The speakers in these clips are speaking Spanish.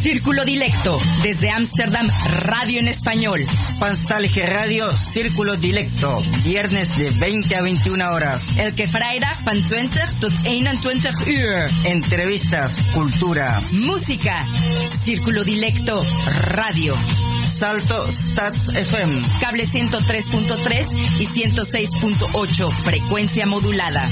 Círculo Dilecto, desde Ámsterdam, radio en español. Spanstalge Radio, Círculo Dilecto, viernes de 20 a 21 horas. Elke vrijdag van 20 tot 21 uur. Entrevistas, cultura, música. Círculo Dilecto, radio. Salto Stats FM. Cable 103.3 y 106.8, frecuencia modulada.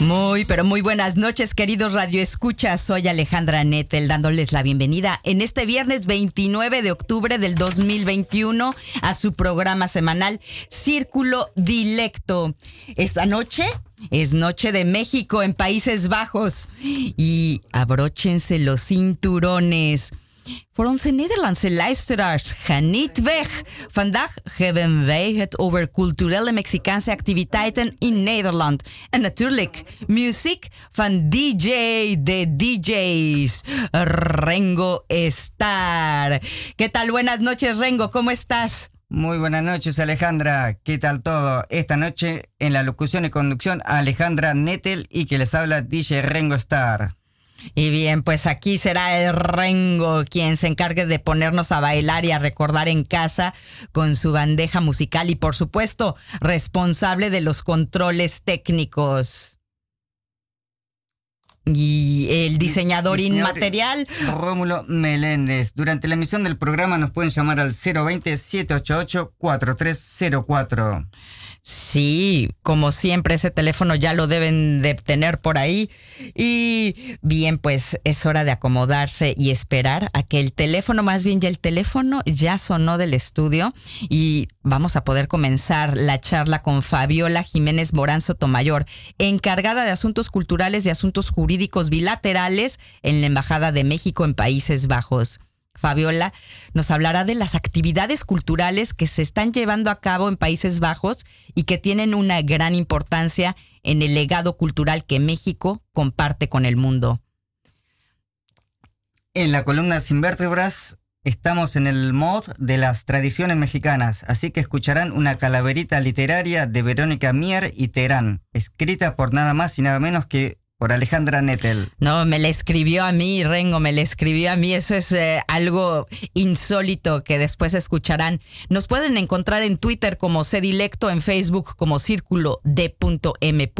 Muy, pero muy buenas noches, queridos Radio Escuchas. Soy Alejandra Nettel, dándoles la bienvenida en este viernes 29 de octubre del 2021 a su programa semanal Círculo Dilecto. Esta noche es Noche de México en Países Bajos y abróchense los cinturones Voor onze Nederlandse luisteraars, geniet weg. Vandaag hebben wij het over culturele Mexicaanse activiteiten in Nederland. En natuurlijk muziek van DJ de DJs, Rengo Star. ¿Qué tal? Buenas noches, Rengo, ¿cómo estás? Muy buenas noches, Alejandra. ¿Qué tal todo? Esta noche en la locución y conducción, Alejandra Nettel y que les habla DJ Rengo Star. Y bien, pues aquí será el Rengo quien se encargue de ponernos a bailar y a recordar en casa con su bandeja musical y por supuesto responsable de los controles técnicos. Y el diseñador, inmaterial. Rómulo Meléndez. Durante la emisión del programa nos pueden llamar al 020-788-4304. Sí, como siempre ese teléfono ya lo deben de tener por ahí. Y bien, pues es hora de acomodarse y esperar a que el teléfono, más bien ya el teléfono ya sonó del estudio y vamos a poder comenzar la charla con Fabiola Jiménez Morán Sotomayor, encargada de asuntos culturales y asuntos jurídicos bilaterales en la Embajada de México en Países Bajos. Fabiola nos hablará de las actividades culturales que se están llevando a cabo en Países Bajos y que tienen una gran importancia en el legado cultural que México comparte con el mundo. En la columna Sin Vértebras estamos en el mod de las tradiciones mexicanas, así que escucharán una calaverita literaria de Verónica Mier y Terán, escrita por nada más y nada menos que por Alejandra Nettel. No, me la escribió a mí, Rengo, me la escribió a mí. Eso es eh, algo insólito que después escucharán. Nos pueden encontrar en Twitter como Cedilecto, en Facebook como Círculo D.M.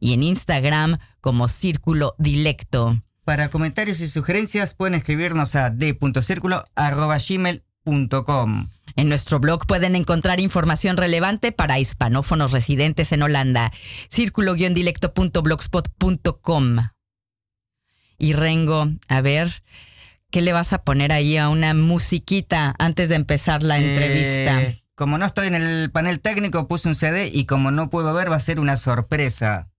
y en Instagram como Círculo Dilecto. Para comentarios y sugerencias pueden escribirnos a d.circulo.gmail.com. En nuestro blog pueden encontrar información relevante para hispanófonos residentes en Holanda. círculo-dilecto.blogspot.com. Y Rengo, a ver, ¿qué le vas a poner ahí a una musiquita antes de empezar la entrevista? Eh, como no estoy en el panel técnico, puse un CD y como no puedo ver, va a ser una sorpresa.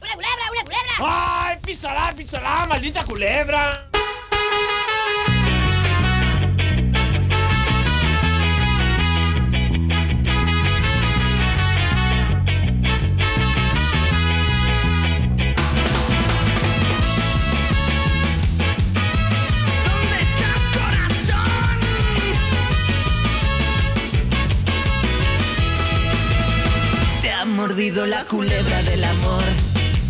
¡Una culebra, una culebra! ¡Ay, pistola, pistola, maldita culebra! Mordido la culebra del amor.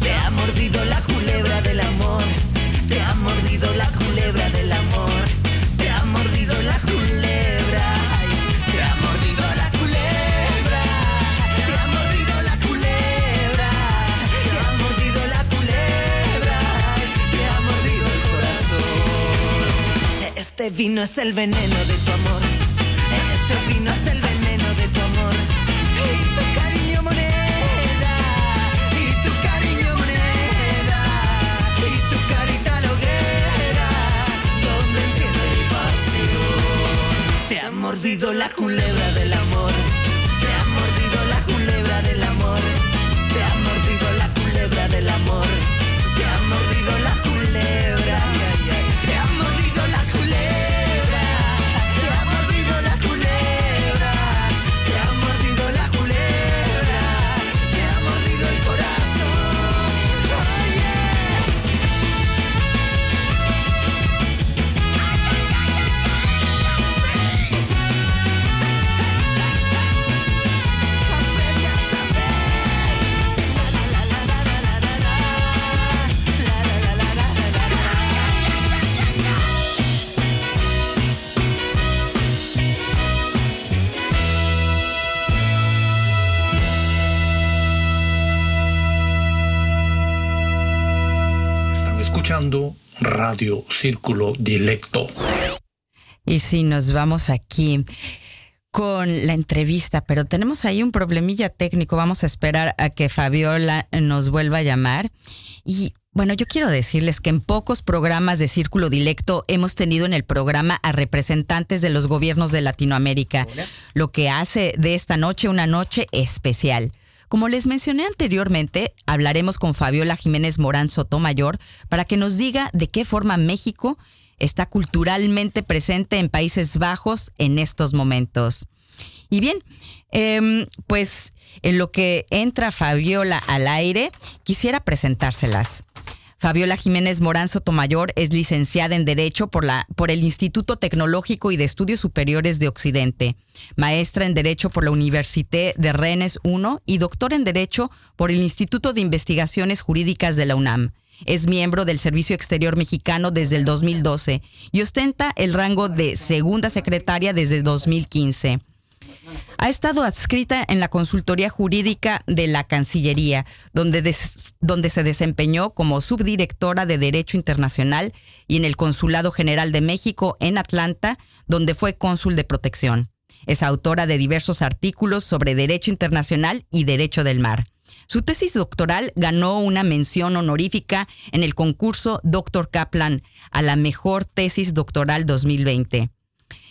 Te ha mordido la culebra del amor. Te ha mordido la culebra del amor. Te ha mordido la culebra. te ha mordido la culebra. Te ha mordido la culebra. Te ha mordido la culebra. Te ha mordido el corazón. Este vino es el veneno de tu amor. Este vino es el mordido la culebra del amor. Te ha mordido la culebra del amor. Te ha mordido la culebra del amor. Te ha mordido la culebra. Escuchando Radio Círculo Dilecto. Y si nos vamos aquí con la entrevista, pero tenemos ahí un problemilla técnico. Vamos a esperar a que Fabiola nos vuelva a llamar. Y bueno, yo quiero decirles que en pocos programas de Círculo Dilecto hemos tenido en el programa a representantes de los gobiernos de Latinoamérica, lo que hace de esta noche una noche especial. Como les mencioné anteriormente, hablaremos con Fabiola Jiménez Morán Sotomayor para que nos diga de qué forma México está culturalmente presente en Países Bajos en estos momentos. Y bien, em, pues en lo que entra Fabiola al aire, quisiera presentárselas. Fabiola Jiménez Morán Sotomayor es licenciada en Derecho por, el Instituto Tecnológico y de Estudios Superiores de Occidente, maestra en Derecho por la Université de Rennes I y doctora en Derecho por el Instituto de Investigaciones Jurídicas de la UNAM. Es miembro del Servicio Exterior Mexicano desde el 2012 y ostenta el rango de segunda secretaria desde 2015. Ha estado adscrita en la consultoría jurídica de la Cancillería, donde, donde, se desempeñó como subdirectora de Derecho Internacional y en el Consulado General de México en Atlanta, donde fue cónsul de protección. Es autora de diversos artículos sobre Derecho Internacional y Derecho del Mar. Su tesis doctoral ganó una mención honorífica en el concurso Dr. Kaplan a la mejor tesis doctoral 2020.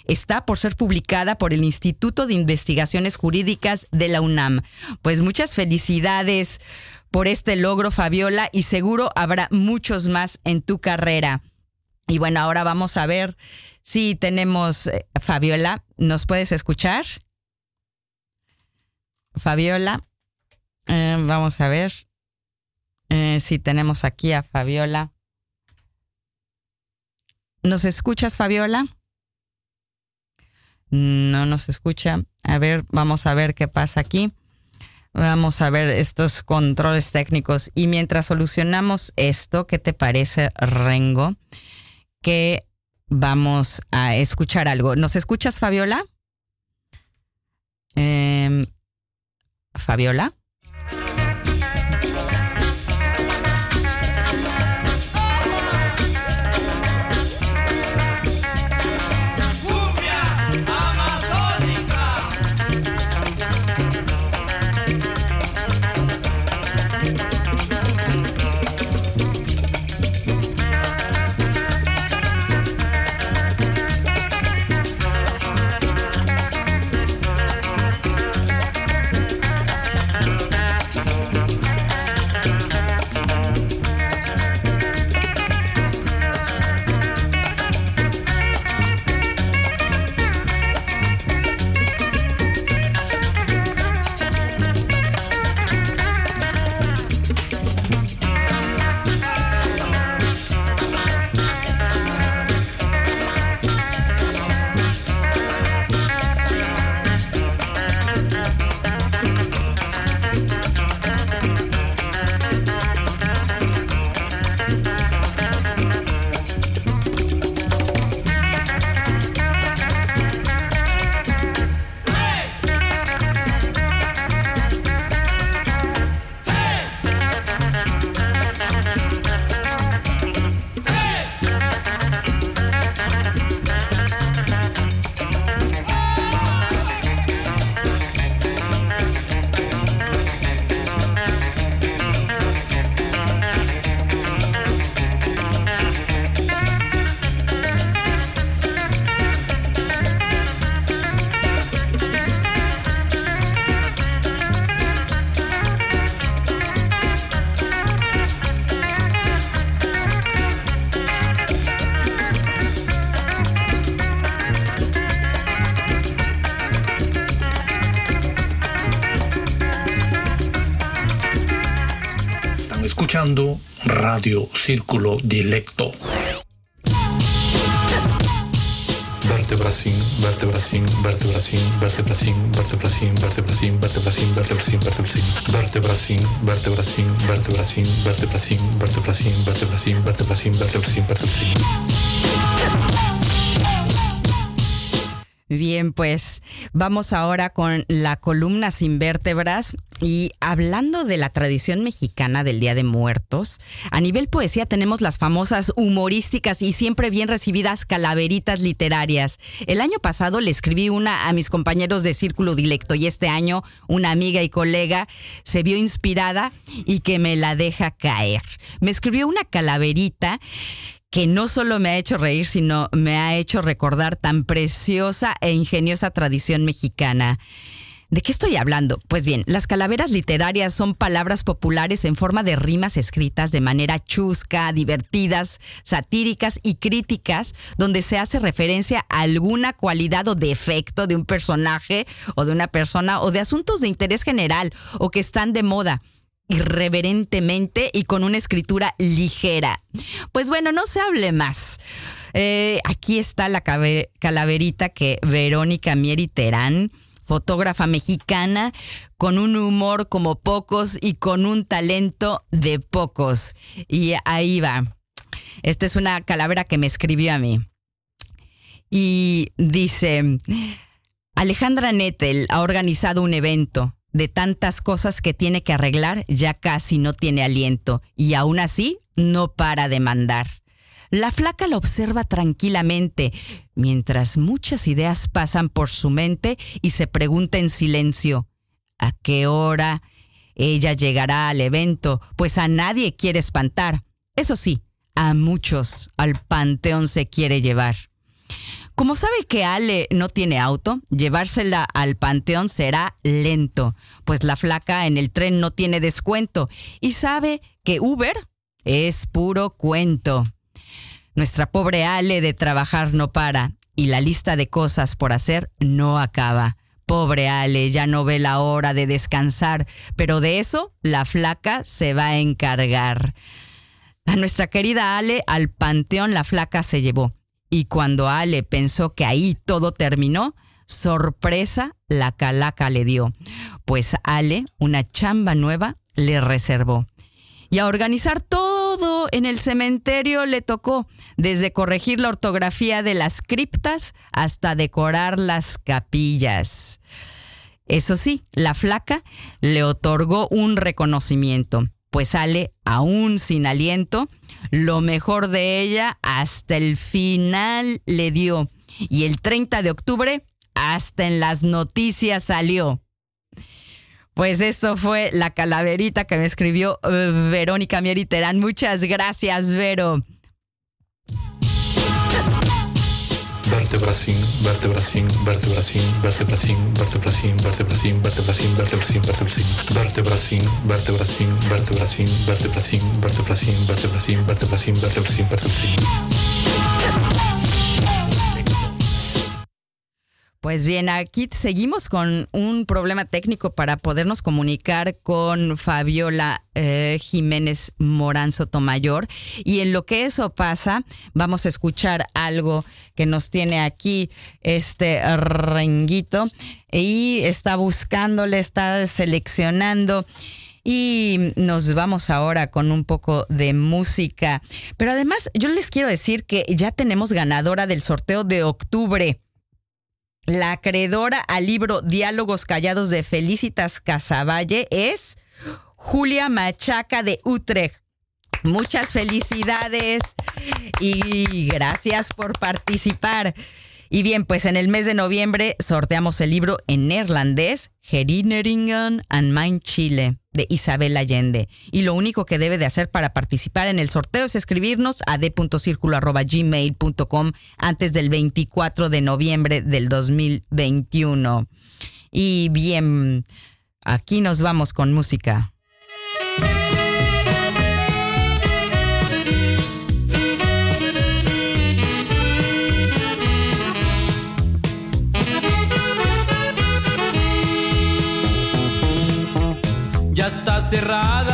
Está por ser publicada por el Instituto de Investigaciones Jurídicas de la UNAM. Pues muchas felicidades por este logro, Fabiola, y seguro habrá muchos más en tu carrera. Y bueno, ahora vamos a ver si tenemos, eh, Fabiola, ¿nos puedes escuchar? Fabiola. Eh, vamos a ver eh, si tenemos aquí a Fabiola. ¿Nos escuchas, Fabiola? No nos escucha. A ver, vamos a ver qué pasa aquí. Vamos a ver estos controles técnicos. Y mientras solucionamos esto, ¿qué te parece, Rengo? Que vamos a escuchar algo. ¿Nos escuchas, Fabiola? Em, Fabiola. Círculo Dilecto. Vertebracín, vertebracín, vertebracín, vertebracín, vertebracín, vertebracín, vertebracín, vertebracín, vertebracín, vertebracín, vertebracín, vertebracín, vertebracín, vertebracín, vertebracín, vertebracín. Bien, pues vamos ahora con la columna sin vértebras y hablando de la tradición mexicana del Día de Muertos, a nivel poesía tenemos las famosas humorísticas y siempre bien recibidas calaveritas literarias. El año pasado le escribí una a mis compañeros de Círculo Dilecto y este año una amiga y colega se vio inspirada y que me la deja caer. Me escribió una calaverita que no solo me ha hecho reír, sino me ha hecho recordar tan preciosa e ingeniosa tradición mexicana. ¿De qué estoy hablando? Pues bien, las calaveras literarias son palabras populares en forma de rimas escritas de manera chusca, divertidas, satíricas y críticas, donde se hace referencia a alguna cualidad o defecto de un personaje o de una persona o de asuntos de interés general o que están de moda irreverentemente y con una escritura ligera. Pues bueno, no se hable más. Eh, aquí está la calaverita que Verónica Mieri Terán, fotógrafa mexicana, con un humor como pocos y con un talento de pocos. Y ahí va. Esta es una calavera que me escribió a mí. Y dice, Alejandra Nettel ha organizado un evento de tantas cosas que tiene que arreglar, ya casi no tiene aliento y aún así no para de mandar. La flaca lo observa tranquilamente, mientras muchas ideas pasan por su mente y se pregunta en silencio, ¿a qué hora ella llegará al evento? Pues a nadie quiere espantar. Eso sí, a muchos al panteón se quiere llevar. Como sabe que Ale no tiene auto, llevársela al panteón será lento, pues la flaca en el tren no tiene descuento y sabe que Uber es puro cuento. Nuestra pobre Ale de trabajar no para y la lista de cosas por hacer no acaba. Pobre Ale, ya no ve la hora de descansar, pero de eso la flaca se va a encargar. A nuestra querida Ale al panteón la flaca se llevó y cuando Ale pensó que ahí todo terminó, sorpresa la calaca le dio, pues Ale una chamba nueva le reservó. Y a organizar todo en el cementerio le tocó, desde corregir la ortografía de las criptas hasta decorar las capillas. Eso sí, la flaca le otorgó un reconocimiento, pues Ale, aún sin aliento, lo mejor de ella hasta el final le dio. Y el 30 de octubre hasta en las noticias salió. Pues eso fue la calaverita que me escribió eh, Verónica Mieriterán. Muchas gracias, Vero. vertebracin, vertebracin, vertebracin, vertebracin, vertebracin, vertebracin, vertebracin, vertebracin, vertebracin, vertebracin, vertebracin, vertebracin, vertebracin, vertebracin, vertebracin, vertebracin, vertebracin, vertebracin. Pues bien, aquí seguimos con un problema técnico para podernos comunicar con Fabiola eh, Jiménez Morán Sotomayor. Y en lo que eso pasa, vamos a escuchar algo que nos tiene aquí este renguito. Y está buscándole, está seleccionando. Y nos vamos ahora con un poco de música. Pero además, yo les quiero decir que ya tenemos ganadora del sorteo de octubre. La acreedora al libro Diálogos Callados de Felicitas Casavalle es Julia Machaca de Utrecht. Muchas felicidades y gracias por participar. Y bien, pues en el mes de noviembre sorteamos el libro en neerlandés Herinneringen and Mein Chile de Isabel Allende. Y lo único que debe de hacer para participar en el sorteo es escribirnos a d.circulo.gmail.com antes del 24 de noviembre del 2021. Y bien, aquí nos vamos con música. Está cerrada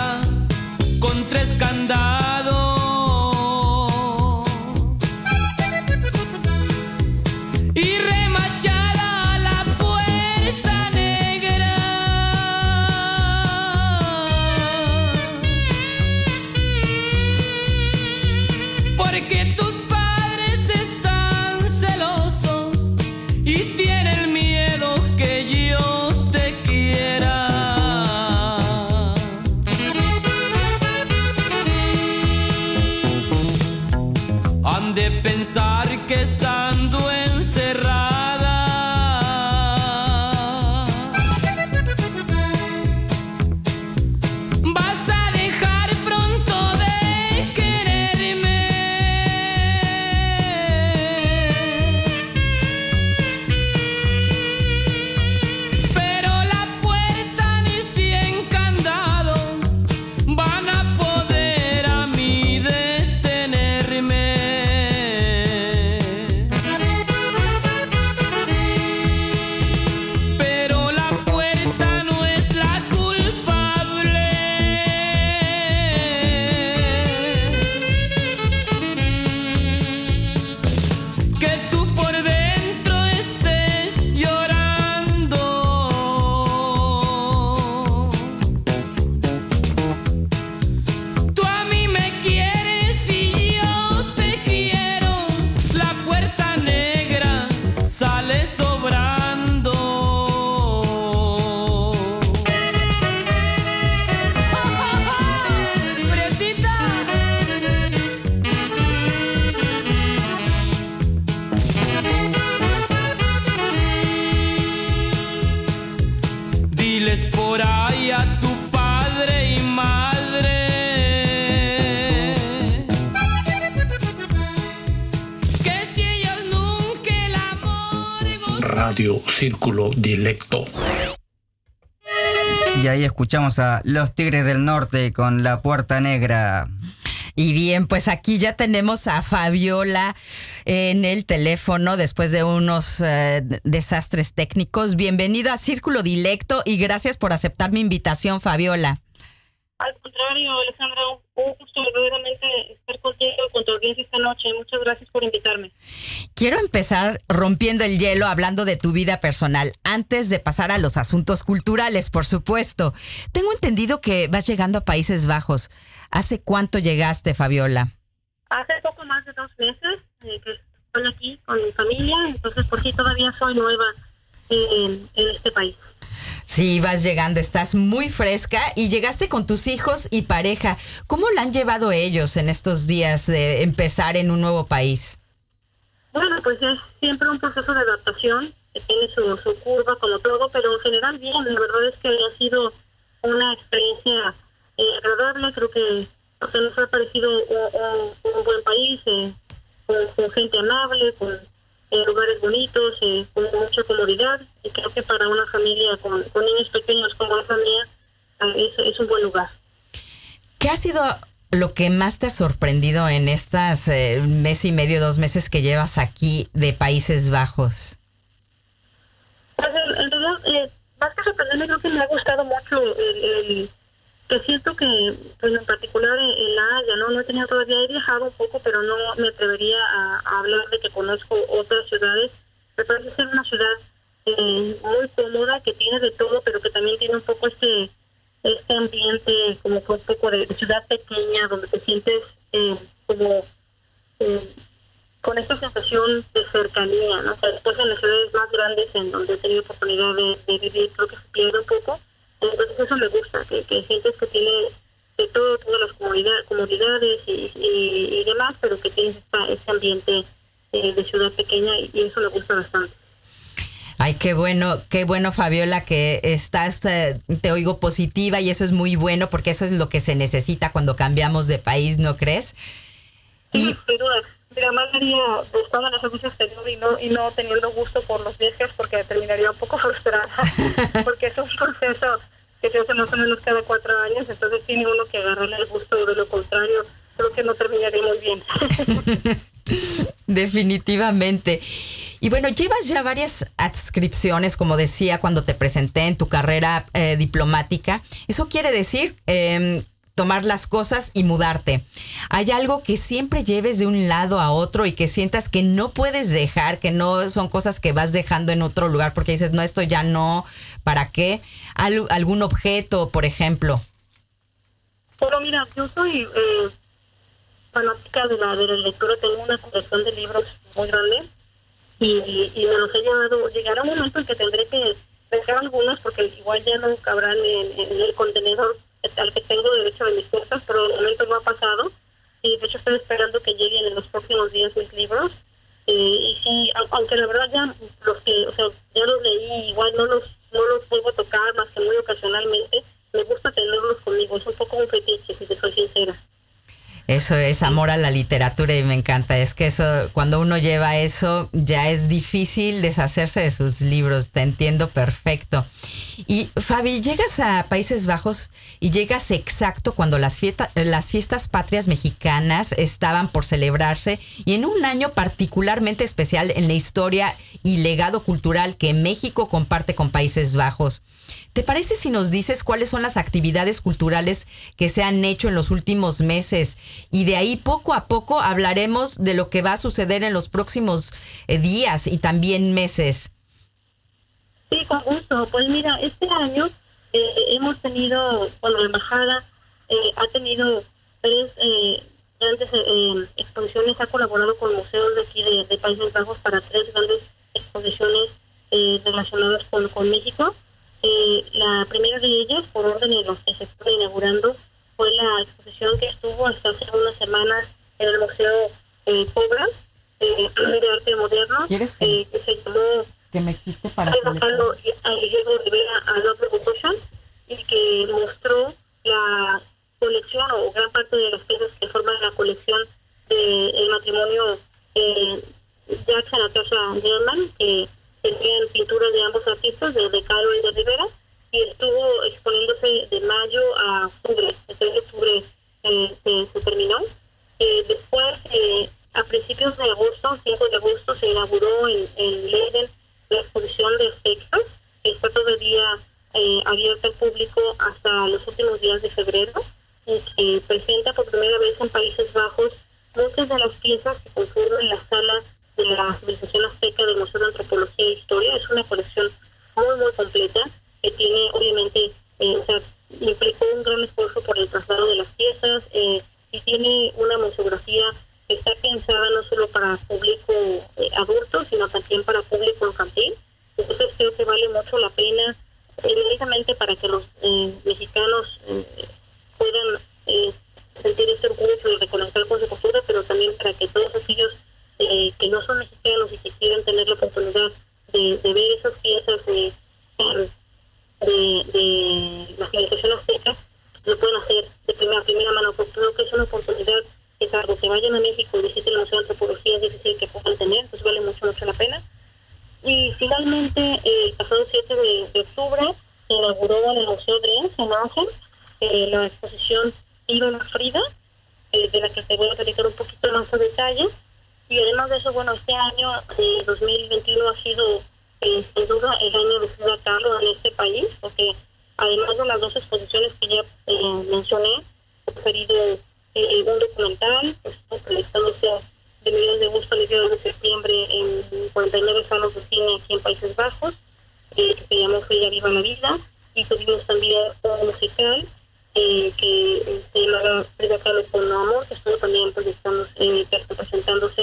Círculo Dilecto. Y ahí escuchamos a Los Tigres del Norte con La Puerta Negra. Y bien, pues aquí ya tenemos a Fabiola en el teléfono después de unos eh, desastres técnicos. Bienvenida a Círculo Dilecto y gracias por aceptar mi invitación, Fabiola. Al contrario, Alejandra, un gusto verdaderamente estar contigo con tu audiencia esta noche. Muchas gracias por invitarme. Quiero empezar rompiendo el hielo hablando de tu vida personal, antes de pasar a los asuntos culturales, por supuesto. Tengo entendido que vas llegando a Países Bajos. ¿Hace cuánto llegaste, Fabiola? Hace poco más de dos meses eh, que estoy aquí con mi familia, entonces por sí todavía soy nueva en, en este país. Sí, vas llegando, estás muy fresca y llegaste con tus hijos y pareja. ¿Cómo la han llevado ellos en estos días de empezar en un nuevo país? Bueno, pues es siempre un proceso de adaptación, que tiene su, su curva como todo, pero en general bien, la verdad es que ha sido una experiencia eh, agradable, creo que o sea, nos ha parecido un, buen país, eh, con gente amable, con eh, lugares bonitos, eh, con mucha comodidad, y creo que para una familia con, con niños pequeños como la mía eh, es, es un buen lugar. ¿Qué ha sido lo que más te ha sorprendido en estas eh, mes y medio, dos meses que llevas aquí de Países Bajos? Pues en, en realidad, eh, más que sorprenderme, creo que me ha gustado mucho el, el- que siento que, pues, en particular en, en La Haya, ¿no? No he tenido todavía, he viajado un poco, pero no me atrevería a, hablar de que conozco otras ciudades. Me parece ser una ciudad eh, muy cómoda, que tiene de todo, pero que también tiene un poco este este ambiente como que un poco de, ciudad pequeña, donde te sientes eh, como eh, con esta sensación de cercanía, ¿no? O sea, después en las ciudades más grandes en donde he tenido oportunidad de vivir, creo que se pierde un poco. Entonces eso me gusta, que, que sientes que tiene de todo, todas las comodidades y, y, y demás, pero que tienes esta, este ambiente eh, de ciudad pequeña y, y eso me gusta bastante. Ay, qué bueno, qué bueno, Fabiola, que estás, eh, te oigo positiva y eso es muy bueno porque eso es lo que se necesita cuando cambiamos de país, ¿no crees? Sí, sin duda. Mira, más sería estando en el servicio exterior y no, y no teniendo gusto por los viajes porque terminaría un poco frustrada, porque es un proceso que se hace más o menos cada cuatro años, entonces tiene uno que agarrarle el gusto, de lo contrario, creo que no terminaría bien. Definitivamente. Y bueno, llevas ya varias adscripciones, como decía cuando te presenté en tu carrera eh, diplomática. Eso quiere decir em, tomar las cosas y mudarte. ¿Hay algo que siempre lleves de un lado a otro y que sientas que no puedes dejar, que no son cosas que vas dejando en otro lugar porque dices, no, esto ya no, ¿para qué? Al- ¿Algún objeto, por ejemplo? Pero mira, yo soy eh, fanática de la, de la lectura, tengo una colección de libros muy grande y, me los he llevado. Llegará un momento en que tendré que dejar algunos porque igual ya no cabrán en el contenedor al que tengo derecho de mis cosas, pero de momento no ha pasado y de hecho estoy esperando que lleguen en los próximos días mis libros. Eh, y sí, au- aunque la verdad ya los que, o sea, ya los leí, igual no los, no los vuelvo a tocar más que muy ocasionalmente, me gusta tenerlos conmigo, es un poco un fetiche, si te soy sincera. Eso es amor a la literatura y me encanta. Es que eso, cuando uno lleva eso, ya es difícil deshacerse de sus libros. Te entiendo perfecto. Y Fabi, llegas a Países Bajos y llegas exacto cuando las, las fiestas patrias mexicanas estaban por celebrarse y en un año particularmente especial en la historia y legado cultural que México comparte con Países Bajos. ¿Te parece si nos dices cuáles son las actividades culturales que se han hecho en los últimos meses? Y de ahí poco a poco hablaremos de lo que va a suceder en los próximos eh, días y también meses. Sí, con gusto. Pues mira, este año eh, hemos tenido, bueno, la embajada eh, ha tenido tres eh, grandes eh, exposiciones, ha colaborado con museos de aquí de, de Países Bajos para tres grandes exposiciones relacionadas con, con México. La primera de ellas, por orden de los que se está inaugurando, fue la exposición que estuvo hasta hace unas semanas en el Museo eh, eh, de Arte Moderno, ¿Quieres que- eh, que se llamó Que me quite para Diego Rivera a Love Revolution y que eh, mostró la colección o gran parte de las piezas que forman la colección del matrimonio eh, Jackson Natasha German, que tenían pinturas de ambos artistas, de, de Caro y de Rivera, y estuvo exponiéndose de mayo a octubre, el 3 de octubre eh, se, terminó. Eh, después, eh, a principios de agosto, 5 de agosto, se inauguró en, en Leiden la exposición de Texas, que está todavía abierta al público hasta los últimos días de febrero, y que presenta por primera vez en Países Bajos muchas de las piezas que conforman la sala de la civilización azteca del Museo de Antropología e Historia. Es una colección muy, muy completa que tiene, obviamente, eh, o sea, implicó un gran esfuerzo por el traslado de las piezas eh, y tiene una museografía que está pensada no solo para público eh, adulto, sino también para público infantil. Entonces creo que vale mucho la pena, evidentemente para que los mexicanos puedan sentir este orgullo de reconectar con su cultura, pero también para que todos aquellos que no son mexicanos y que quieran tener la oportunidad de, de ver esas piezas de, de, de la civilización azteca, lo pueden hacer de primera, primera mano, porque creo que es una oportunidad que salvo que vayan a México y visiten el Museo de Antropología es difícil que puedan tener, pues vale mucho, mucho la pena. Y finalmente, eh, el pasado 7 de, octubre, se inauguró en el Museo de en Ángel eh, la exposición Ivana Frida, eh, de la que te voy a platicar un poquito más a detalle. Y además de eso, bueno, este año, eh, 2021, ha sido sin duda el año de Kahlo en este país, porque además de las dos exposiciones que ya eh, mencioné, he preferido eh, un documental, que está proyectándose de mediados de agosto a mediados de septiembre en 49 salas de cine aquí en Países Bajos, eh, que se llamó Frida Viva la Vida, y tuvimos también un musical eh, que se llamaba Frida Kahlo con Amor, que estuvo también proyectándose, eh, presentándose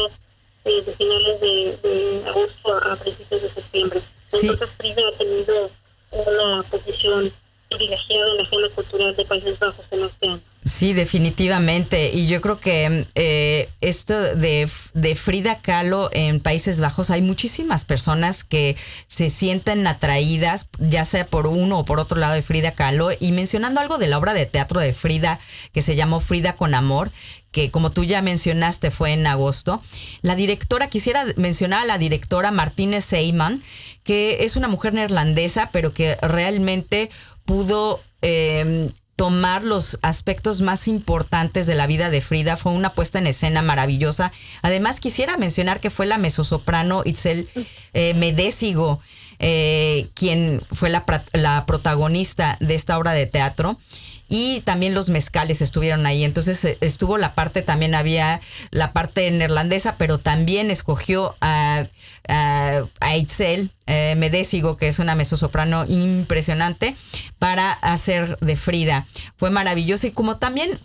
eh, de finales de, de agosto a, principios de septiembre. Sí. Entonces Frida ha tenido una posición privilegiada en la agenda cultural de Países Bajos en este año. Sí, definitivamente. Y yo creo que eh, esto de, de Frida Kahlo en Países Bajos, hay muchísimas personas que se sienten atraídas, ya sea por uno o por otro lado de Frida Kahlo. Y mencionando algo de la obra de teatro de Frida, que se llamó Frida con Amor, que como tú ya mencionaste fue en agosto, la directora, quisiera mencionar a la directora Martínez Seyman, que es una mujer neerlandesa, pero que realmente pudo... Eh, tomar los aspectos más importantes de la vida de Frida. Fue una puesta en escena maravillosa. Además, quisiera mencionar que fue la mezzosoprano Itzel eh, Medésigo, eh, quien fue la, protagonista de esta obra de teatro. Y también los mezcales estuvieron ahí. Entonces eh, estuvo la parte, también había la parte neerlandesa, pero también escogió a, a, a Itzel eh, Medésigo, que es una mezzosoprano impresionante, para hacer de Frida. Fue maravilloso y como también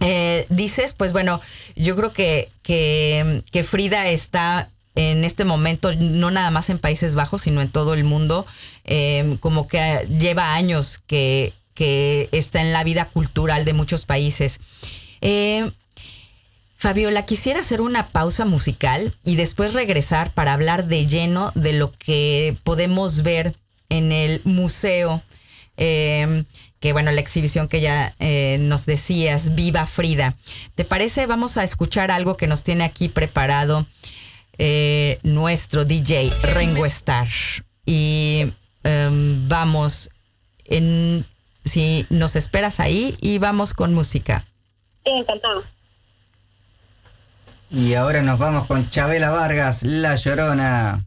eh, dices, pues bueno, yo creo que, que, que Frida está en este momento, no nada más en Países Bajos, sino en todo el mundo, eh, como que lleva años que, que está en la vida cultural de muchos países. Eh, Fabiola, quisiera hacer una pausa musical y después regresar para hablar de lleno de lo que podemos ver en el museo, eh, que bueno, la exhibición que ya eh, nos decías, Viva Frida. ¿Te parece? Vamos a escuchar algo que nos tiene aquí preparado nuestro DJ Rengo Star. Y em, vamos, en, si nos esperas ahí, y vamos con música. Sí, encantado. Y ahora nos vamos con Chabela Vargas, La Llorona.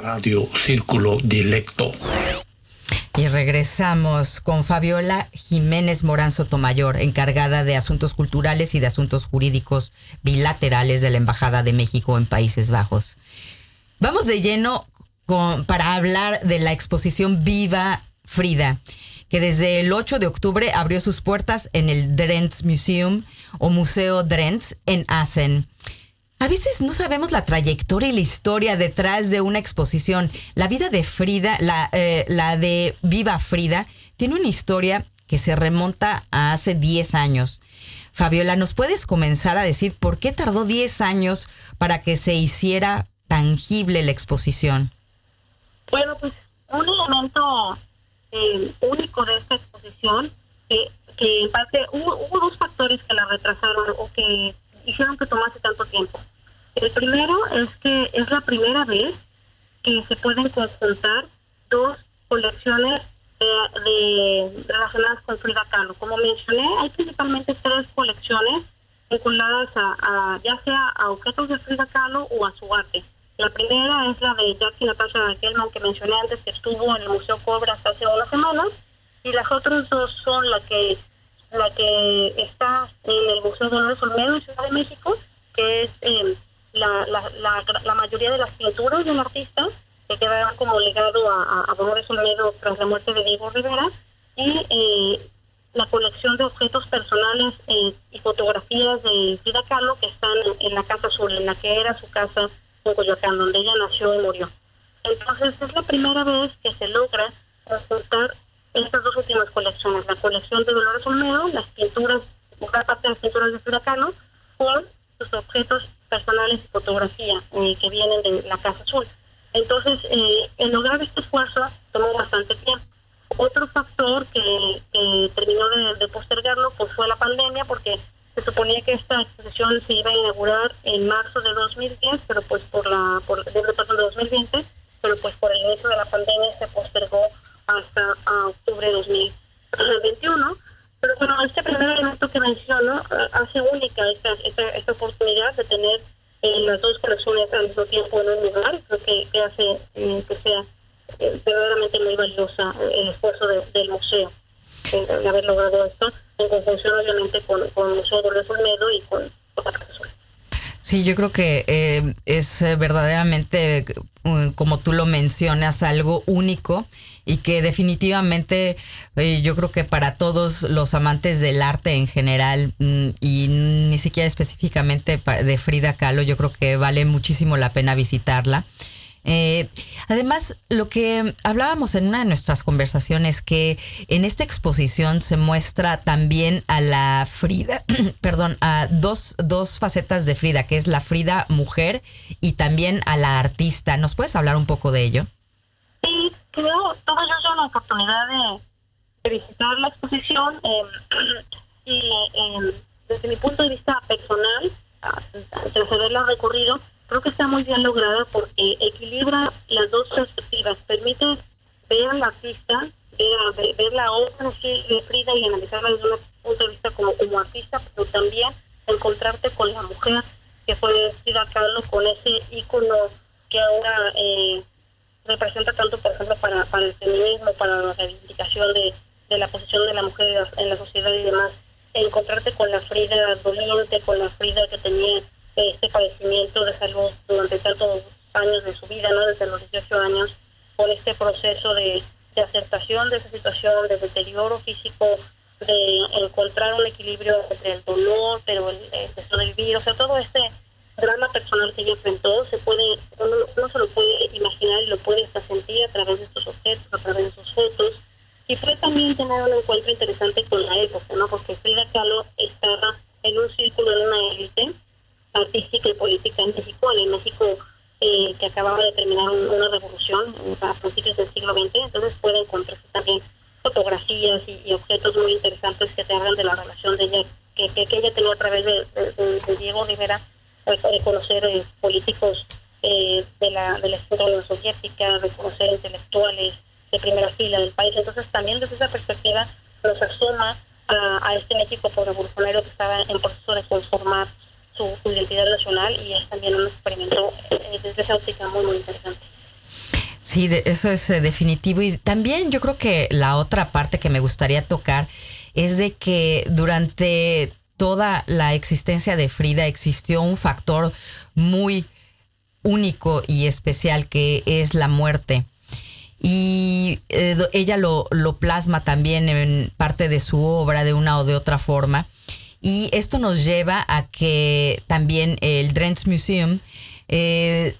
Radio Círculo Dilecto. Y regresamos con Fabiola Jiménez Morán Sotomayor, encargada de Asuntos Culturales y de Asuntos Jurídicos Bilaterales de la Embajada de México en Países Bajos. Vamos de lleno para hablar de la exposición Viva Frida, que desde el 8 de octubre abrió sus puertas en el Drentz Museum o Museo Drentz en Assen. A veces no sabemos la trayectoria y la historia detrás de una exposición. La vida de Frida, la, eh, la de Viva Frida, tiene una historia que se remonta a hace 10 años. Fabiola, ¿nos puedes comenzar a decir por qué tardó 10 años para que se hiciera tangible la exposición? Bueno, pues un elemento eh, único de esta exposición, que, que en parte hubo, hubo dos factores que la retrasaron o que hicieron que tomase tanto tiempo. El primero es que es la primera vez que se pueden conjuntar dos colecciones de, relacionadas con Frida Kahlo. Como mencioné, hay principalmente tres colecciones vinculadas a, ya sea a objetos de Frida Kahlo o a su arte. La primera es la de Jackie Natasha Gelman que mencioné antes, que estuvo en el Museo Cobra hasta hace unas semanas, y las otras dos son la que la que está en el Museo Dolores Olmedo en Ciudad de México, que es eh, la, la, la, mayoría de las pinturas del artista que quedaron como legado a, a, Dolores Olmedo tras la muerte de Diego Rivera, y eh, la colección de objetos personales eh, y fotografías de Frida Kahlo que están en, en la Casa Azul, en la que era su casa en Coyoacán, donde ella nació y murió. Entonces es la primera vez que se logra conjuntar estas dos últimas colecciones, la colección de Dolores Olmedo, las pinturas, gran parte de las pinturas de Kahlo, con sus objetos personales y fotografía eh, que vienen de la Casa Azul. Entonces, eh, el lograr este esfuerzo tomó bastante tiempo. Otro factor que, terminó de, postergarlo pues fue la pandemia, porque se suponía que esta exposición se iba a inaugurar en marzo de 2010, pero pues por la, por, de 2020, pero pues por el inicio de la pandemia se postergó hasta a octubre de 2021. Pero bueno, este primer elemento que menciono eh, hace única esta, esta, esta oportunidad de tener eh, las dos colecciones al mismo tiempo en un lugar. Creo que, que hace eh, que sea eh, verdaderamente muy valiosa el esfuerzo de- del museo de haber logrado esto, en conjunción obviamente con, con el Museo Dolores Olmedo y con Casa Azul. Sí, yo creo que es verdaderamente, como tú lo mencionas, algo único y que definitivamente eh, yo creo que para todos los amantes del arte en general mm, y ni siquiera específicamente de Frida Kahlo, yo creo que vale muchísimo la pena visitarla. Eh, además, lo que hablábamos en una de nuestras conversaciones, que en esta exposición se muestra también a la Frida, perdón, a dos, dos facetas de Frida, que es la Frida mujer y también a la artista. ¿Nos puedes hablar un poco de ello? Sí, creo, tuve yo la oportunidad de, de visitar la exposición eh, y eh, desde mi punto de vista personal, ah, tras haberla recorrido, creo que está muy bien lograda porque equilibra las dos perspectivas, permite ver al artista, ver, ver- la obra sí de Frida y analizarla desde un punto de vista como, como artista, pero también mujer que fue Frida Kahlo con ese ícono que ahora eh, representa tanto, por ejemplo, para, para el feminismo, para la reivindicación de, de la posición de la mujer en la sociedad y demás, encontrarte con la Frida doliente, con la Frida que tenía este padecimiento de salud durante tantos años de su vida, ¿no? Desde los 18 años, con este proceso de, aceptación de esa situación, de deterioro físico, de encontrar un equilibrio entre el dolor, pero el, el deseo de vivir, o sea, todo este drama personal que ella enfrentó se puede, uno, uno se lo puede imaginar y lo puede hasta sentir a través de estos objetos, a través de sus fotos. Y fue también tener un encuentro interesante con la época, ¿no? Porque Frida Kahlo estaba en un círculo, en una élite artística y política en México, en el México eh, que acababa de terminar un- una revolución a principios del siglo XX, entonces puede encontrarse también fotografías y, objetos muy interesantes que te hablan de la relación de ella, que, que, que ella tenía a través de, Diego Rivera, pues, de conocer eh, políticos eh, de la de la Unión Soviética, de conocer intelectuales de primera fila del país. Entonces también desde esa perspectiva nos asoma a, a este México por revolucionario que estaba en proceso de conformar su, su identidad nacional y es también un experimento eh, desde esa óptica muy, muy interesante. Sí, de- eso es eh, definitivo. Y también yo creo que la otra parte que me gustaría tocar es de que durante toda la existencia de Frida existió un factor muy único y especial que es la muerte. Y eh, ella lo, lo plasma también en parte de su obra de una o de otra forma. Y esto nos lleva a que también el Drenz Museum eh,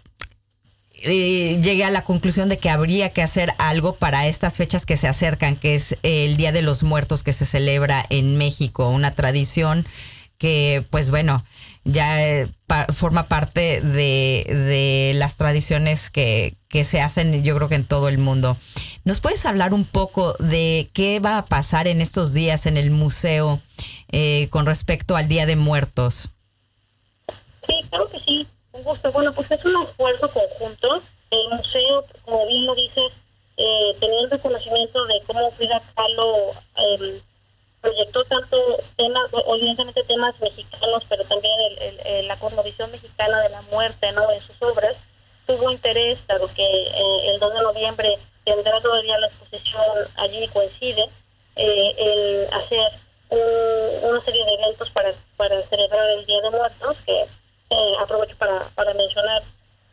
eh, llegue a la conclusión de que habría que hacer algo para estas fechas que se acercan, que es el Día de los Muertos que se celebra en México, una tradición que, pues bueno, ya eh, forma parte de, de las tradiciones que, que se hacen, yo creo que en todo el mundo. ¿Nos puedes hablar un poco de qué va a pasar en estos días en el museo eh, con respecto al Día de Muertos? Sí, claro que sí, un gusto. Bueno, pues es un esfuerzo conjunto. El museo, como bien lo dices, eh, teniendo conocimiento de cómo Frida Kahlo eh, proyectó tanto temas, evidentemente temas mexicanos, pero también el- el- el- la cosmovisión mexicana de la muerte ¿no? en sus obras, tuvo interés, dado que eh, el 2 de noviembre tendrá todavía la exposición allí coincide, eh, el hacer un- una serie de eventos para, para celebrar el Día de Muertos, que eh, aprovecho para, para mencionar,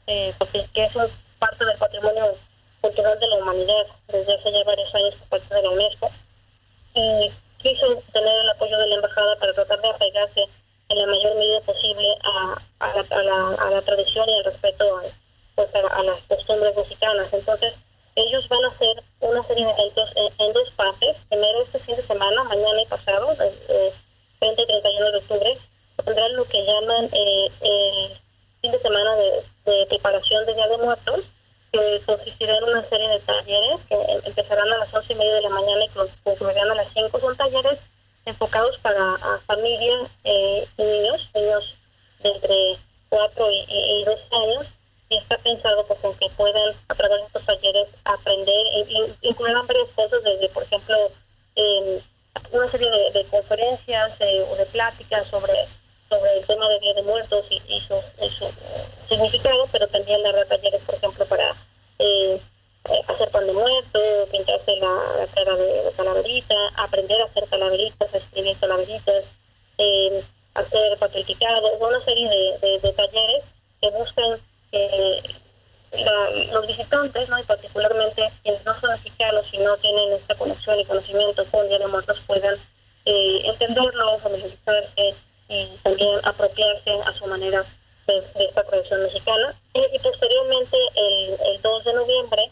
eh, porque que es parte del patrimonio cultural de la humanidad desde hace ya varios años por parte de la UNESCO, y quiso tener el apoyo de la embajada para tratar de apegarse en la mayor medida posible a, a, la, tradición y al respeto pues a las costumbres mexicanas. Entonces, ellos van a hacer una serie de eventos en, dos partes. Primero, este fin de semana, mañana y pasado, el, eh, 20 y 31 de octubre, tendrán lo que llaman eh, el fin de semana de, preparación de Día de Muertos, que consistirá en una serie de talleres que em- empezarán a las once y media de la mañana y con- concluirán a las 5. Son talleres enfocados para familias eh, y niños, niños de entre 4 y, y, y 12 años, está pensado pues, en que puedan a través de estos talleres aprender, y, y- incluirán varias cosas, desde por ejemplo eh, una serie de, conferencias eh, o de pláticas sobre sobre el tema de Día de Muertos y, y su, y su, eh, significado, pero también dará talleres, por ejemplo, para eh, eh, hacer pan de muerto, pintarse la, cara de, de calaverita, aprender a hacer calaveritas, a escribir calaveritas, eh, hacer patrificado, una serie de, de talleres que buscan la- los visitantes, ¿no? y particularmente quienes no son mexicanos y no tienen esta conexión y conocimiento con Día de Muertos, puedan eh, entenderlo, familiarizarse y también apropiarse a su manera de, esta tradición mexicana. Y, posteriormente, el, el 2 de noviembre,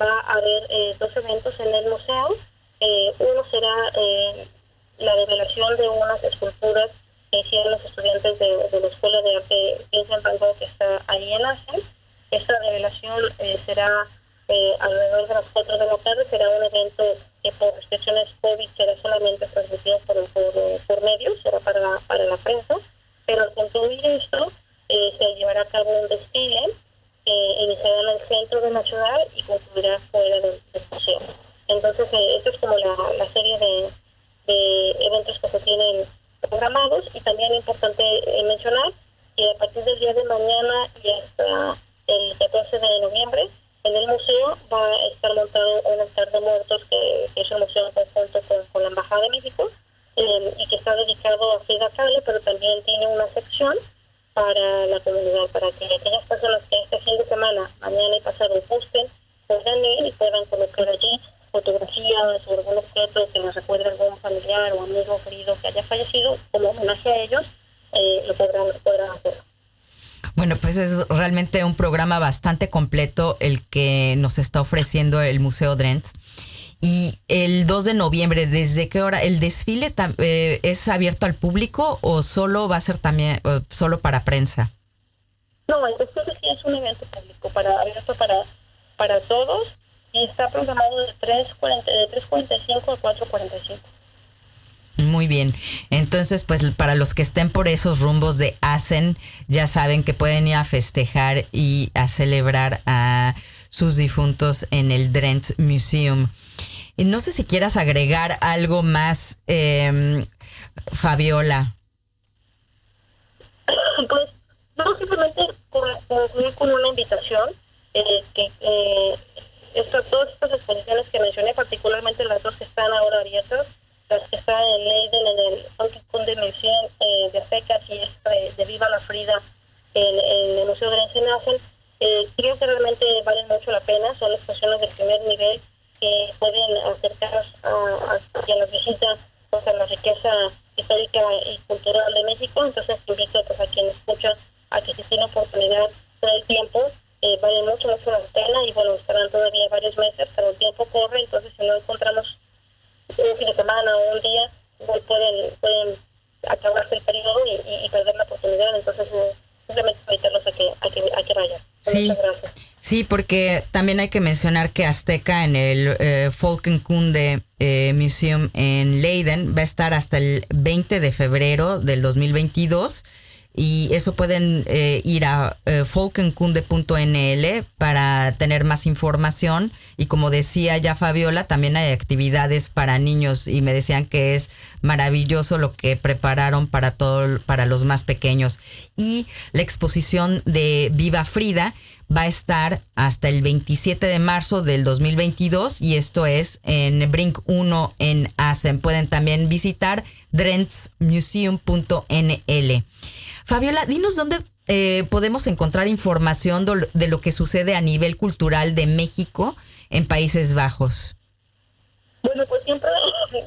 va a haber eh, dos eventos en el museo. Eh, uno será eh, la revelación de unas esculturas que hicieron los estudiantes de, de la Escuela de Arte Vincent Van Gogh, que está ahí en Asia. Esta revelación eh, será eh, alrededor de las 4 de la tarde, será un evento que por restricciones COVID será solamente transmitido por, por, eh, medios, será para la, para la prensa, pero al concluir esto eh, se llevará a cabo un desfile que iniciará en el centro de la ciudad y concluirá fuera del, del museo. Entonces, eh, esto es como la, la serie de eventos que se tienen programados y también es importante eh, mencionar y a partir del día de mañana y hasta el 14 de noviembre en el museo va a estar montado un altar de muertos que, que es un museo en conjunto con, con la Embajada de México eh, y que está dedicado a Frida Kahlo, pero también tiene una sección para la comunidad, para que aquellas personas que este fin de semana, mañana y pasado, gusten, puedan ir y puedan colocar allí fotografías o algún objeto que les recuerde a algún familiar o amigo querido que haya fallecido, como homenaje a ellos, eh, lo podrán, podrán hacer. Bueno, pues es realmente un programa bastante completo el que nos está ofreciendo el Museo Drentz. Y el 2 de noviembre, ¿desde qué hora? ¿El desfile eh, es abierto al público o solo va a ser también solo para prensa? No, el desfile sí es un evento público, para, abierto para, para todos y está programado de 3.40 de 3.45 a 4.45. Muy bien. Entonces, pues para los que estén por esos rumbos de Asen, ya saben que pueden ir a festejar y a celebrar a sus difuntos en el Drent Museum. Y no sé si quieras agregar algo más, eh, Fabiola. Pues, no, simplemente con- una invitación, eh, que eh, todas estas exposiciones que mencioné, particularmente las dos que están ahora abiertas, que están en Leiden, en el Funky Kunde Museum eh, de Secas y esta de, de Viva la Frida en, el Museo de Ensenacen, eh, creo que realmente valen mucho la pena, son exposiciones de primer nivel que pueden acercar a, a quien las visita pues, a la riqueza histórica y cultural de México. Entonces, invito a quien escucha a que si tiene oportunidad todo el tiempo, eh, vale mucho, mucho la pena y bueno, estarán todavía varios meses, pero el tiempo corre, entonces si no encontramos un fin de semana o un día, igual pueden, pueden acabarse el periodo y, y- y perder la oportunidad. Entonces, eh, simplemente invitarlos a que, a que, a que vayan. Sí. Muchas gracias. Sí, porque también hay que mencionar que Azteca en el eh, Folkenkunde eh, Museum en Leiden va a estar hasta el 20 de febrero del 2022 y eso pueden eh, ir a eh, folkenkunde.nl para tener más información. Y como decía ya Fabiola, también hay actividades para niños y me decían que es maravilloso lo que prepararon para todo para los más pequeños. Y la exposición de Viva Frida va a estar hasta el 27 de marzo del 2022 y esto es en Brink 1 en Asen. Pueden también visitar drentsmuseum.nl. Fabiola, dinos dónde eh, podemos encontrar información de lo que sucede a nivel cultural de México en Países Bajos. Bueno, pues siempre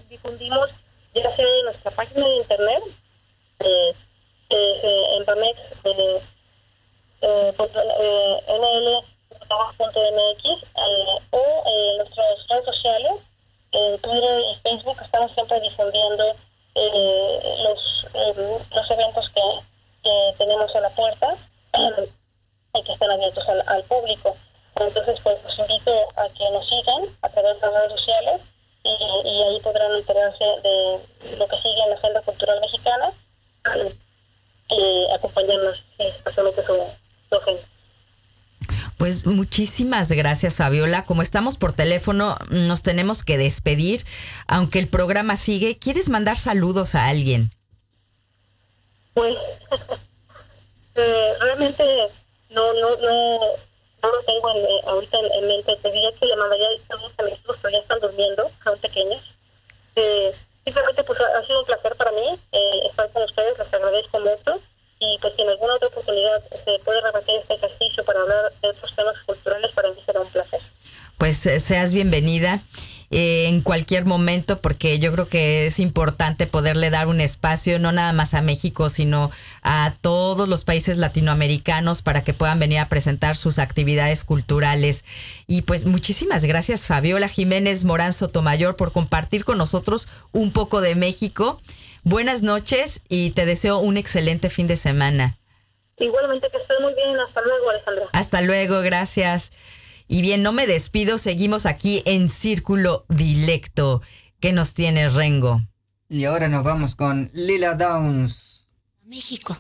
difundimos, ya sea en nuestra página de internet, eh, eh, eh, en Pamex, eh, eh, eh, nl.mx, eh, o en nuestras redes sociales, en Twitter y Facebook, estamos siempre difundiendo eh, los, eh, los eventos que, tenemos a la puerta y que están abiertos al, público. Entonces, pues los invito a que nos sigan a través de las redes sociales y, ahí podrán enterarse de lo que sigue en la agenda cultural mexicana y acompañarnos su agenda. Pues muchísimas gracias Fabiola. Como estamos por teléfono, nos tenemos que despedir. Aunque el programa sigue, ¿quieres mandar saludos a alguien? Pues eh, realmente no, no, no, no lo tengo en, eh, ahorita en, en mente. Te diría que le mandaría saludos a mis hijos, pero ya están durmiendo, son pequeños. Eh, simplemente pues ha, ha sido un placer para mí eh, estar con ustedes, les agradezco mucho. Y pues si en alguna otra oportunidad se puede repetir este ejercicio para hablar de otros temas culturales, para mí será un placer. Pues eh, seas bienvenida eh, en cualquier momento porque yo creo que es importante poderle dar un espacio no nada más a México sino a todos los países latinoamericanos para que puedan venir a presentar sus actividades culturales y pues muchísimas gracias Fabiola Jiménez Morán Sotomayor por compartir con nosotros un poco de México buenas noches y te deseo un excelente fin de semana Igualmente que estés muy bien. Hasta luego, Alejandra. hasta luego, gracias. Y bien, no me despido, seguimos aquí en Círculo Dilecto. ¿Qué nos tiene Rengo? Y ahora nos vamos con Lila Downs. México.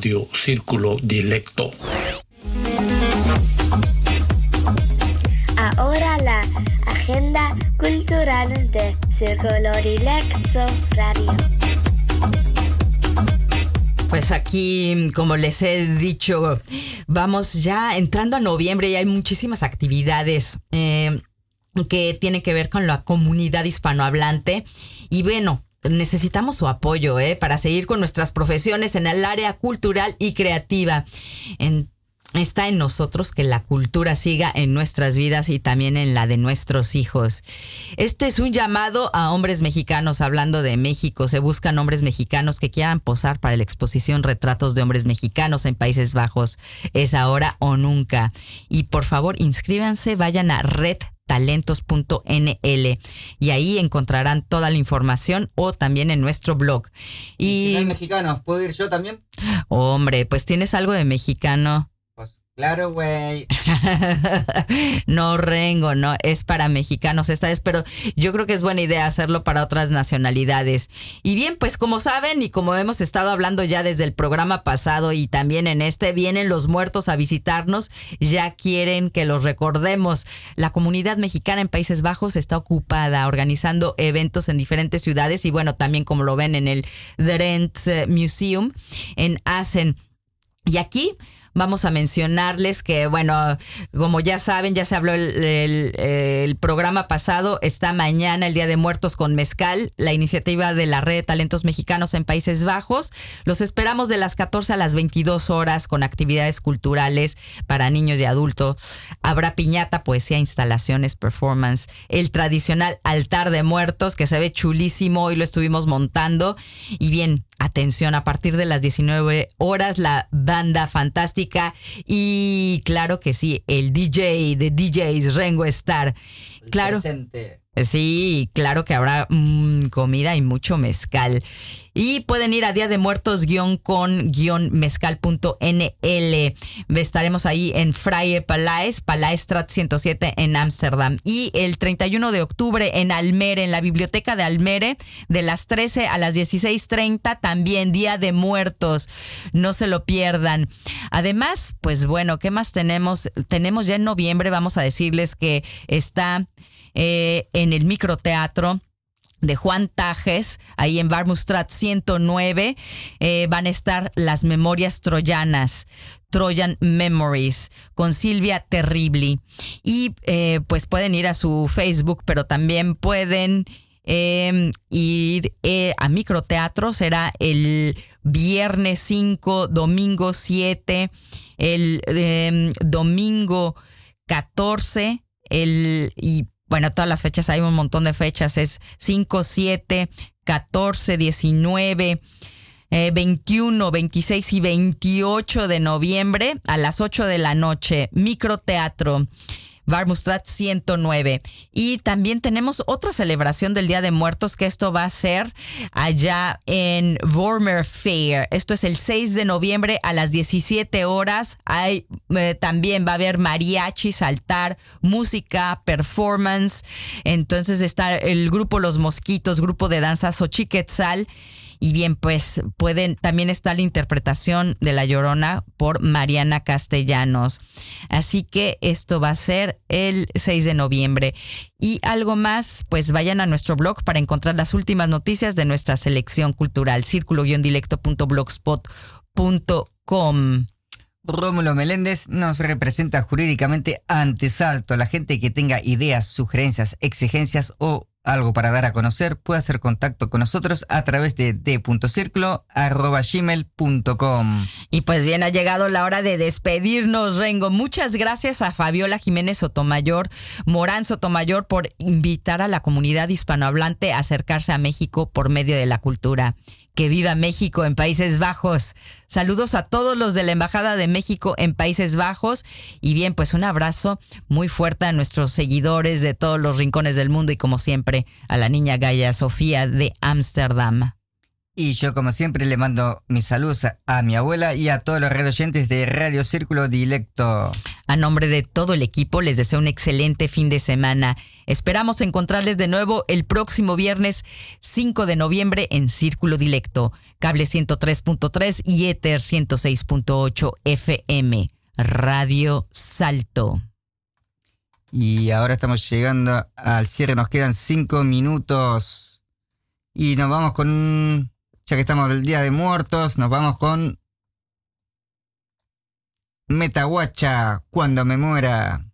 Radio Círculo Dilecto. Ahora la agenda cultural de Círculo Dilecto Radio. Pues aquí, como les he dicho, vamos ya entrando a noviembre y hay muchísimas actividades eh, que tienen que ver con la comunidad hispanohablante. Y bueno, necesitamos su apoyo eh, para seguir con nuestras profesiones en el área cultural y creativa. Está en nosotros que la cultura siga en nuestras vidas y también en la de nuestros hijos. Este es un llamado a hombres mexicanos, hablando de México. Se buscan hombres mexicanos que quieran posar para la exposición Retratos de Hombres Mexicanos en Países Bajos. Es ahora o nunca. Y por favor, inscríbanse, vayan a redtalentos.nl y ahí encontrarán toda la información o también en nuestro blog. Y si Y, no hay mexicanos, ¿puedo ir yo también? hombre, pues tienes algo de mexicano. Pues claro, güey. no rengo, no, es para mexicanos esta vez, pero yo creo que es buena idea hacerlo para otras nacionalidades. Y bien, pues como saben y como hemos estado hablando ya desde el programa pasado y también en este, vienen los muertos a visitarnos, ya quieren que los recordemos. La comunidad mexicana en Países Bajos está ocupada organizando eventos en diferentes ciudades y bueno, también como lo ven en el Drent eh, Museum en Assen. Y aquí vamos a mencionarles que, bueno, como ya saben, ya se habló el, programa pasado, está mañana el Día de Muertos con Mezcal, la iniciativa de la Red de Talentos Mexicanos en Países Bajos. Los esperamos de las 14 a las 22 horas con actividades culturales para niños y adultos. Habrá piñata, poesía, instalaciones, performance, el tradicional altar de muertos que se ve chulísimo, hoy lo estuvimos montando. Y bien, atención, a partir de las 19 horas la banda fantástica y claro que sí, el DJ de DJs Rengo Star. Claro. Presente. Sí, claro que habrá mm, comida y mucho mezcal. Y pueden ir a Día de Muertos con mezcal.nl. Estaremos ahí en Freie Palais, Palaestrat 107 en Ámsterdam. Y el 31 de octubre en Almere, en la Biblioteca de Almere, de las 13 a las 16.30, también Día de Muertos. No se lo pierdan. Además, pues bueno, ¿qué más tenemos? Tenemos ya en noviembre, vamos a decirles que está eh, en el microteatro de Juan Tajes, ahí en Barmustrat 109, eh, van a estar las memorias troyanas, Trojan Memories, con Silvia Terribli. Y eh, pues pueden ir a su Facebook, pero también pueden eh, ir a microteatro, será el viernes 5, domingo 7, el eh, domingo 14, el, y bueno, todas las fechas, hay un montón de fechas, es 5, 7, 14, 19, eh, 21, 26 y 28 de noviembre a las 8 de la noche, microteatro. Barmustrat 109. Y también tenemos otra celebración del Día de Muertos, que esto va a ser allá en Vormer Fair. Esto es el 6 de noviembre a las 17 horas. Hay, eh, también va a haber mariachi, saltar, música, performance. Entonces está el grupo Los Mosquitos, grupo de danza Xochiquetzal. Y bien, pues pueden, también está la interpretación de La Llorona por Mariana Castellanos. Así que esto va a ser el 6 de noviembre. Y algo más, pues vayan a nuestro blog para encontrar las últimas noticias de nuestra selección cultural, círculo-dilecto.blogspot.com. Rómulo Meléndez nos representa jurídicamente ante Salto. La gente que tenga ideas, sugerencias, exigencias o algo para dar a conocer, puede hacer contacto con nosotros a través de d.circulo.gmail.com. Y pues bien, ha llegado la hora de despedirnos, Rengo. Muchas gracias a Fabiola Jiménez Sotomayor, Morán Sotomayor, por invitar a la comunidad hispanohablante a acercarse a México por medio de la cultura. Que viva México en Países Bajos. Saludos a todos los de la Embajada de México en Países Bajos. Y bien, pues un abrazo muy fuerte a nuestros seguidores de todos los rincones del mundo y como siempre a la niña Gaia Sofía de Ámsterdam. Y yo, como siempre, le mando mis saludos a, mi abuela y a todos los oyentes de Radio Círculo Dilecto. A nombre de todo el equipo, les deseo un excelente fin de semana. Esperamos encontrarles de nuevo el próximo viernes 5 de noviembre en Círculo Dilecto, cable 103.3 y Ether 106.8 FM, Radio Salto. Y ahora estamos llegando al cierre, nos quedan cinco minutos. Y nos vamos con, ya que estamos del Día de Muertos, nos vamos con Metahuacha, cuando me muera.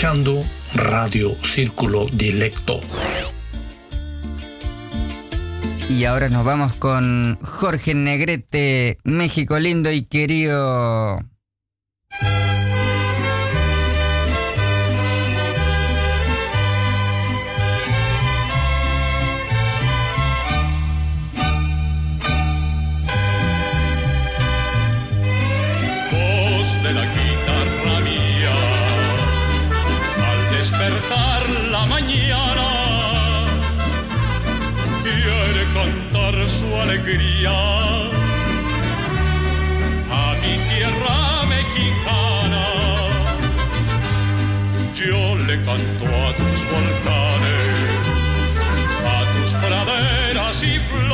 escuchando Radio Círculo Directo. Y ahora nos vamos con Jorge Negrete, México lindo y querido. she